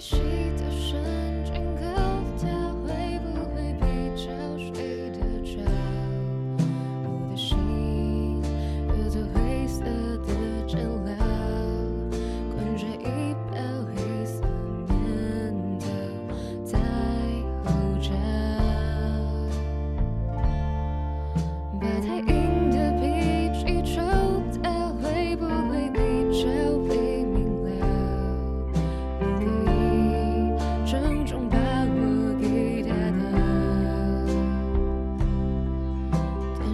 细的神经，可它会不会比较睡得着？我的心有座灰色的监牢，关着一包黑色面条在候着。把太硬的脾气抽掉，会不会比较会明了？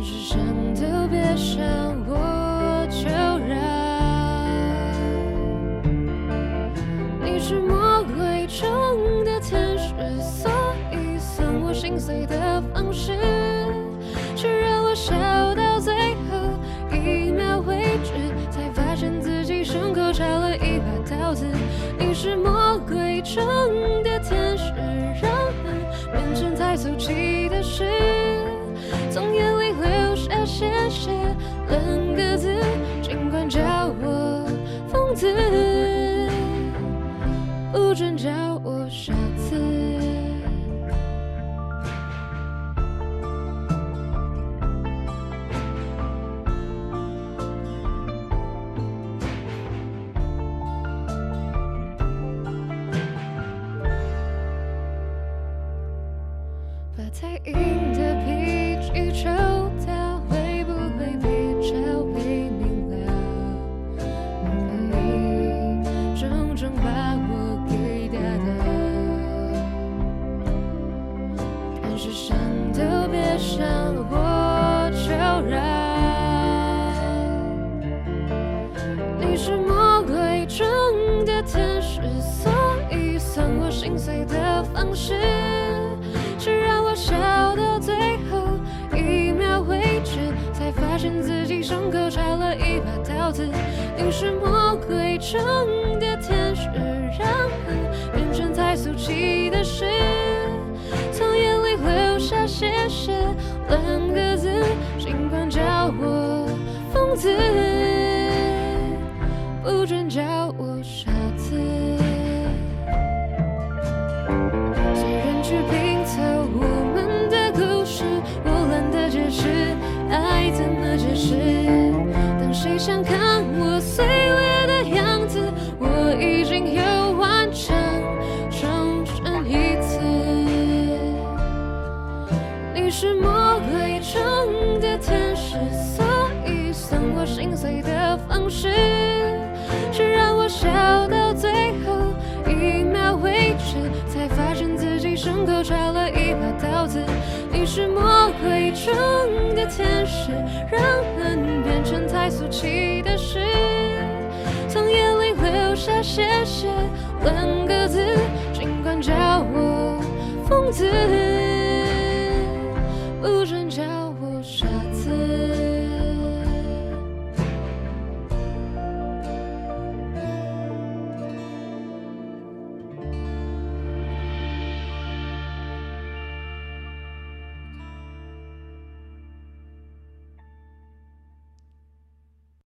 是想都别想我求饶。你是魔鬼中的天使，所以送我心碎的方式，却让我笑到最后一秒为止，才发现自己胸口插了一把刀子。你是魔鬼中的天使，让人变成太俗气的事，准叫我傻子。把太硬的脾气抽掉，会不会比较会明了？你可以之，所以送我心碎的方式，是让我笑到最后一秒为止，才发现自己胸口插了一把刀子。你是魔鬼中的天使，让人变成太俗气的事，从眼里流下谢谢两个字，尽管叫我疯子。不准叫我傻子。去拼凑我们的故事，我懒得解释爱怎么解释。当谁想看我碎裂的样子，我已经有完整重生一次。你是魔鬼中的天使，所以送我心碎的方式，是让我笑到最后一秒为止，才发现自己胸口插了一把刀子。你是魔鬼中的天使，让恨变成太俗气的事，从眼里流下谢谢两个字，尽管叫我疯子。